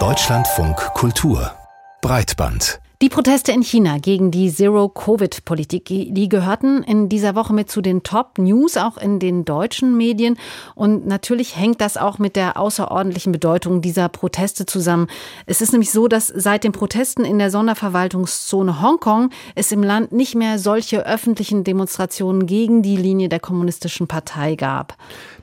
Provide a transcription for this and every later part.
Deutschlandfunk Kultur Breitband die Proteste in China gegen die Zero-Covid-Politik, die gehörten in dieser Woche mit zu den Top-News, auch in den deutschen Medien. Und natürlich hängt das auch mit der außerordentlichen Bedeutung dieser Proteste zusammen. Es ist nämlich so, dass seit den Protesten in der Sonderverwaltungszone Hongkong es im Land nicht mehr solche öffentlichen Demonstrationen gegen die Linie der kommunistischen Partei gab.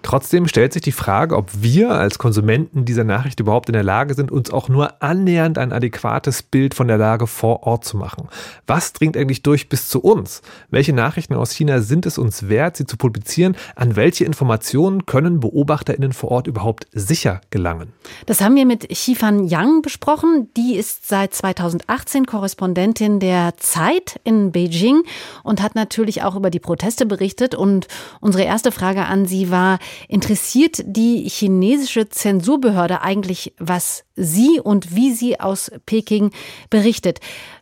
Trotzdem stellt sich die Frage, ob wir als Konsumenten dieser Nachricht überhaupt in der Lage sind, uns auch nur annähernd ein adäquates Bild von der Lage vor Ort zu machen. Was dringt eigentlich durch bis zu uns? Welche Nachrichten aus China sind es uns wert, sie zu publizieren? An welche Informationen können BeobachterInnen vor Ort überhaupt sicher gelangen? Das haben wir mit Xifan Yang besprochen. Die ist seit 2018 Korrespondentin der Zeit in Beijing und hat natürlich auch über die Proteste berichtet. Und unsere erste Frage an sie war, Interessiert die chinesische Zensurbehörde eigentlich, was sie und wie sie aus Peking berichtet?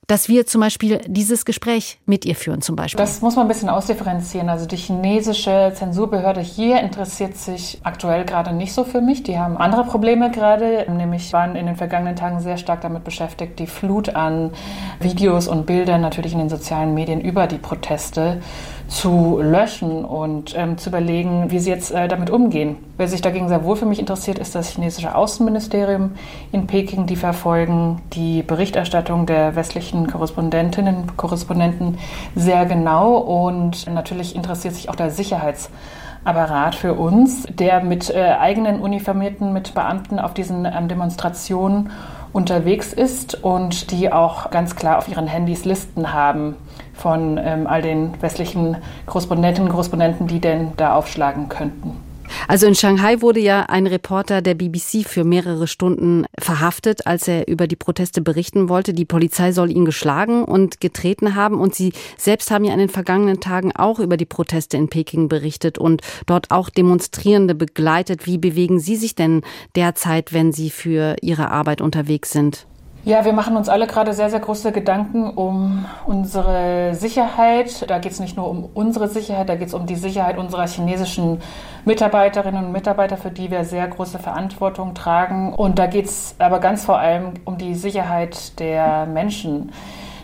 dass wir zum Beispiel dieses Gespräch mit ihr führen zum Beispiel. Das muss man ein bisschen ausdifferenzieren. Also die chinesische Zensurbehörde hier interessiert sich aktuell gerade nicht so für mich. Die haben andere Probleme gerade, nämlich waren in den vergangenen Tagen sehr stark damit beschäftigt, die Flut an Videos und Bildern natürlich in den sozialen Medien über die Proteste zu löschen und ähm, zu überlegen, wie sie jetzt äh, damit umgehen. Wer sich dagegen sehr wohl für mich interessiert, ist das chinesische Außenministerium in Peking. Die verfolgen die Berichterstattung der westlichen Korrespondentinnen und Korrespondenten sehr genau und natürlich interessiert sich auch der Sicherheitsapparat für uns, der mit äh, eigenen Uniformierten, mit Beamten auf diesen ähm, Demonstrationen unterwegs ist und die auch ganz klar auf ihren Handys Listen haben von ähm, all den westlichen Korrespondentinnen und Korrespondenten, die denn da aufschlagen könnten. Also in Shanghai wurde ja ein Reporter der BBC für mehrere Stunden verhaftet, als er über die Proteste berichten wollte. Die Polizei soll ihn geschlagen und getreten haben. Und Sie selbst haben ja in den vergangenen Tagen auch über die Proteste in Peking berichtet und dort auch Demonstrierende begleitet. Wie bewegen Sie sich denn derzeit, wenn Sie für Ihre Arbeit unterwegs sind? Ja, wir machen uns alle gerade sehr, sehr große Gedanken um unsere Sicherheit. Da geht es nicht nur um unsere Sicherheit, da geht es um die Sicherheit unserer chinesischen Mitarbeiterinnen und Mitarbeiter, für die wir sehr große Verantwortung tragen. Und da geht es aber ganz vor allem um die Sicherheit der Menschen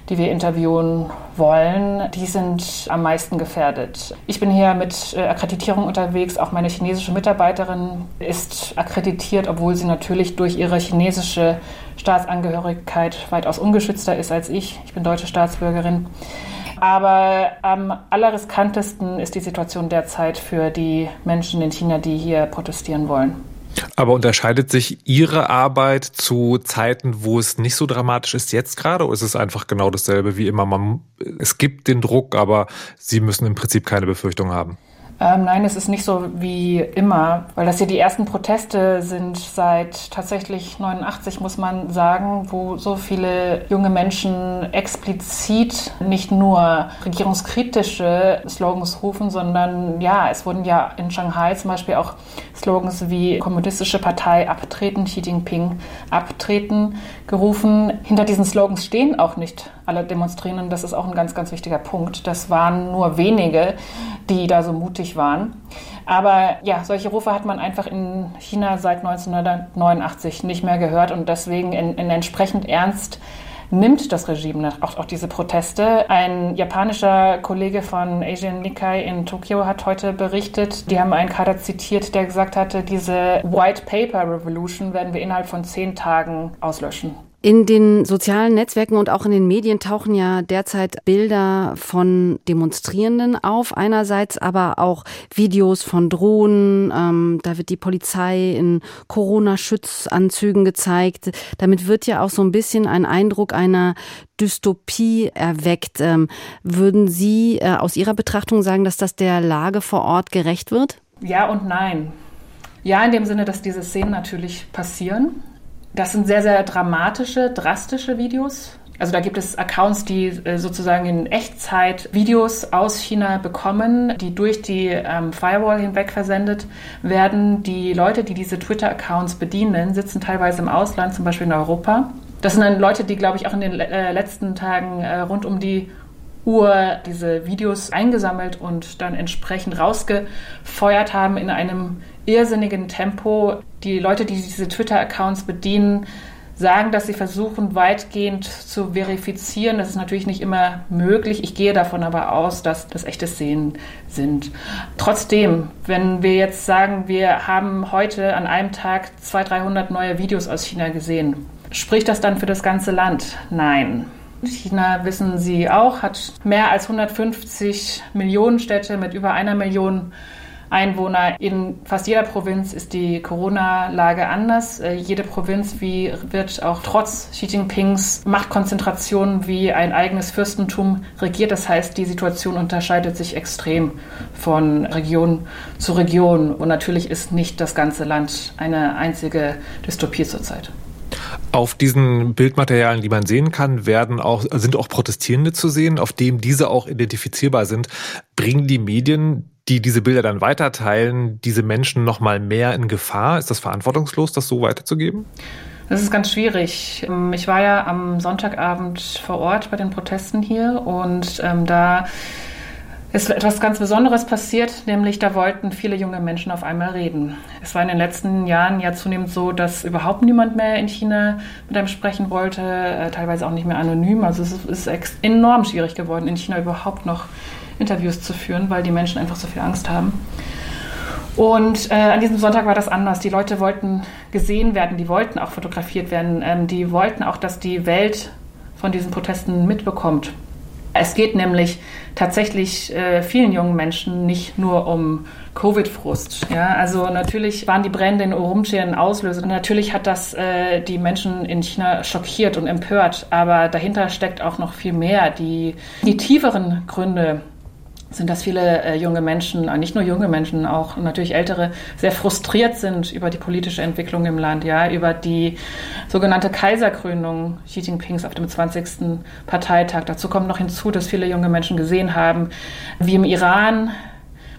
die wir interviewen wollen, die sind am meisten gefährdet. Ich bin hier mit äh, Akkreditierung unterwegs. Auch meine chinesische Mitarbeiterin ist akkreditiert, obwohl sie natürlich durch ihre chinesische Staatsangehörigkeit weitaus ungeschützter ist als ich. Ich bin deutsche Staatsbürgerin. Aber am allerriskantesten ist die Situation derzeit für die Menschen in China, die hier protestieren wollen. Aber unterscheidet sich Ihre Arbeit zu Zeiten, wo es nicht so dramatisch ist jetzt gerade, oder ist es einfach genau dasselbe wie immer? Man, es gibt den Druck, aber Sie müssen im Prinzip keine Befürchtung haben. Ähm, nein, es ist nicht so wie immer, weil das hier die ersten Proteste sind seit tatsächlich 89, muss man sagen, wo so viele junge Menschen explizit nicht nur regierungskritische Slogans rufen, sondern ja, es wurden ja in Shanghai zum Beispiel auch Slogans wie Kommunistische Partei abtreten, Xi Jinping abtreten gerufen. Hinter diesen Slogans stehen auch nicht alle Demonstrierenden. Das ist auch ein ganz, ganz wichtiger Punkt. Das waren nur wenige, die da so mutig waren. Aber ja, solche Rufe hat man einfach in China seit 1989 nicht mehr gehört und deswegen in, in entsprechend ernst nimmt das Regime auch, auch, diese Proteste. Ein japanischer Kollege von Asian Nikkei in Tokio hat heute berichtet, die haben einen Kader zitiert, der gesagt hatte, diese White Paper Revolution werden wir innerhalb von zehn Tagen auslöschen. In den sozialen Netzwerken und auch in den Medien tauchen ja derzeit Bilder von Demonstrierenden auf, einerseits aber auch Videos von Drohnen. Ähm, da wird die Polizei in Corona-Schutzanzügen gezeigt. Damit wird ja auch so ein bisschen ein Eindruck einer Dystopie erweckt. Ähm, würden Sie äh, aus Ihrer Betrachtung sagen, dass das der Lage vor Ort gerecht wird? Ja und nein. Ja, in dem Sinne, dass diese Szenen natürlich passieren. Das sind sehr, sehr dramatische, drastische Videos. Also da gibt es Accounts, die äh, sozusagen in Echtzeit Videos aus China bekommen, die durch die ähm, Firewall hinweg versendet werden. Die Leute, die diese Twitter-Accounts bedienen, sitzen teilweise im Ausland, zum Beispiel in Europa. Das sind dann Leute, die, glaube ich, auch in den äh, letzten Tagen äh, rund um die Uhr diese Videos eingesammelt und dann entsprechend rausgefeuert haben in einem irrsinnigen Tempo. Die Leute, die diese Twitter-Accounts bedienen, sagen, dass sie versuchen, weitgehend zu verifizieren. Das ist natürlich nicht immer möglich. Ich gehe davon aber aus, dass das echte Szenen sind. Trotzdem, wenn wir jetzt sagen, wir haben heute an einem Tag 200, 300 neue Videos aus China gesehen, spricht das dann für das ganze Land? Nein. China, wissen Sie auch, hat mehr als 150 Millionen Städte mit über einer Million Einwohner. In fast jeder Provinz ist die Corona-Lage anders. Äh, jede Provinz wie, wird auch trotz Xi Jinpings Machtkonzentration wie ein eigenes Fürstentum regiert. Das heißt, die Situation unterscheidet sich extrem von Region zu Region. Und natürlich ist nicht das ganze Land eine einzige Dystopie zurzeit. Auf diesen Bildmaterialien, die man sehen kann, werden auch, sind auch Protestierende zu sehen, auf dem diese auch identifizierbar sind. Bringen die Medien die diese Bilder dann weiterteilen, diese Menschen noch mal mehr in Gefahr? Ist das verantwortungslos, das so weiterzugeben? Das ist ganz schwierig. Ich war ja am Sonntagabend vor Ort bei den Protesten hier und ähm, da ist etwas ganz Besonderes passiert, nämlich da wollten viele junge Menschen auf einmal reden. Es war in den letzten Jahren ja zunehmend so, dass überhaupt niemand mehr in China mit einem sprechen wollte, äh, teilweise auch nicht mehr anonym. Also es ist enorm schwierig geworden, in China überhaupt noch Interviews zu führen, weil die Menschen einfach so viel Angst haben. Und äh, an diesem Sonntag war das anders. Die Leute wollten gesehen werden, die wollten auch fotografiert werden, ähm, die wollten auch, dass die Welt von diesen Protesten mitbekommt. Es geht nämlich tatsächlich äh, vielen jungen Menschen nicht nur um Covid-Frust. Ja, also natürlich waren die Brände in Urumqi ein Auslöser. Natürlich hat das äh, die Menschen in China schockiert und empört, aber dahinter steckt auch noch viel mehr. Die, die tieferen Gründe sind, dass viele äh, junge Menschen, äh, nicht nur junge Menschen, auch natürlich ältere, sehr frustriert sind über die politische Entwicklung im Land, ja, über die sogenannte Kaiserkrönung Xi Jinpings auf dem 20. Parteitag. Dazu kommt noch hinzu, dass viele junge Menschen gesehen haben, wie im Iran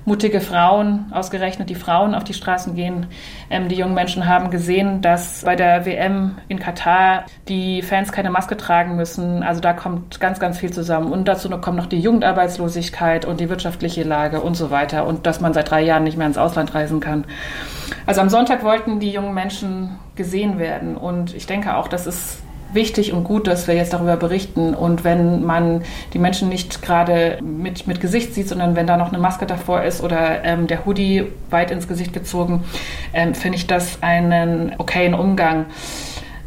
mutige Frauen, ausgerechnet die Frauen auf die Straßen gehen. Ähm, die jungen Menschen haben gesehen, dass bei der WM in Katar die Fans keine Maske tragen müssen. Also da kommt ganz, ganz viel zusammen. Und dazu kommt noch die Jugendarbeitslosigkeit und die wirtschaftliche Lage und so weiter. Und dass man seit drei Jahren nicht mehr ins Ausland reisen kann. Also am Sonntag wollten die jungen Menschen gesehen werden. Und ich denke auch, das ist wichtig und gut, dass wir jetzt darüber berichten. Und wenn man die Menschen nicht gerade mit, mit Gesicht sieht, sondern wenn da noch eine Maske davor ist oder ähm, der Hoodie weit ins Gesicht gezogen, ähm, finde ich das einen okayen Umgang.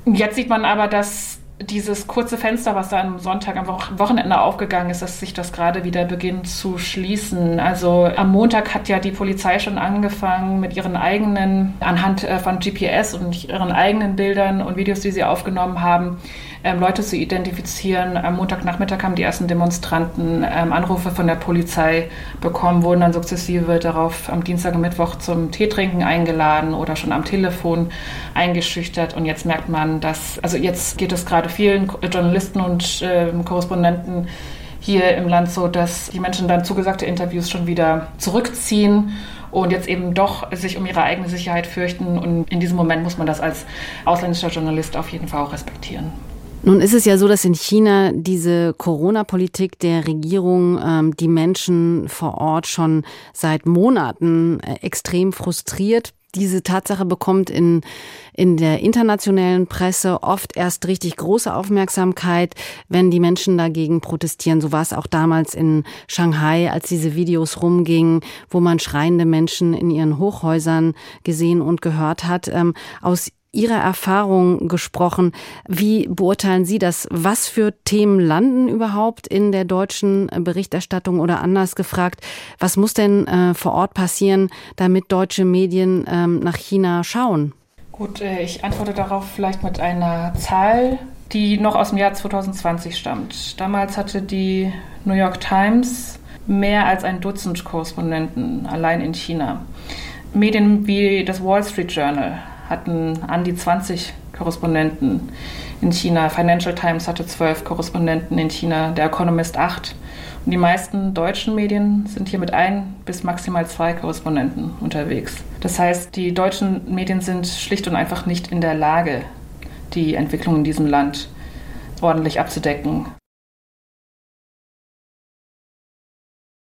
Jetzt sieht man aber, dass dieses kurze Fenster, was da am Sonntag, am Wochenende aufgegangen ist, dass sich das gerade wieder beginnt zu schließen. Also am Montag hat ja die Polizei schon angefangen mit ihren eigenen, anhand äh, von GPS und ihren eigenen Bildern und Videos, die sie aufgenommen haben, ähm, Leute zu identifizieren. Am Montagnachmittag haben die ersten Demonstranten ähm, Anrufe von der Polizei bekommen, wurden dann sukzessive darauf am Dienstag und Mittwoch zum Teetrinken eingeladen oder schon am Telefon eingeschüchtert. Und jetzt merkt man, dass, also jetzt geht es gerade vielen Journalisten und äh, Korrespondenten hier im Land so, dass die Menschen dann zugesagte Interviews schon wieder zurückziehen und jetzt eben doch sich um ihre eigene Sicherheit fürchten. Und in diesem Moment muss man das als ausländischer Journalist auf jeden Fall auch respektieren. Nun ist es ja so, dass in China diese Corona-Politik der Regierung ähm, die Menschen vor Ort schon seit Monaten äh, extrem frustriert. Diese Tatsache bekommt in, in der internationalen Presse oft erst richtig große Aufmerksamkeit, wenn die Menschen dagegen protestieren. So war es auch damals in Shanghai, als diese Videos rumgingen, wo man schreiende Menschen in ihren Hochhäusern gesehen und gehört hat. Ähm, aus Ihrer Erfahrung gesprochen. Wie beurteilen Sie das? Was für Themen landen überhaupt in der deutschen Berichterstattung oder anders gefragt? Was muss denn äh, vor Ort passieren, damit deutsche Medien ähm, nach China schauen? Gut, äh, ich antworte darauf vielleicht mit einer Zahl, die noch aus dem Jahr 2020 stammt. Damals hatte die New York Times mehr als ein Dutzend Korrespondenten allein in China. Medien wie das Wall Street Journal hatten an die 20 Korrespondenten in China. Financial Times hatte zwölf Korrespondenten in China, der Economist acht. Und die meisten deutschen Medien sind hier mit ein bis maximal zwei Korrespondenten unterwegs. Das heißt, die deutschen Medien sind schlicht und einfach nicht in der Lage, die Entwicklung in diesem Land ordentlich abzudecken.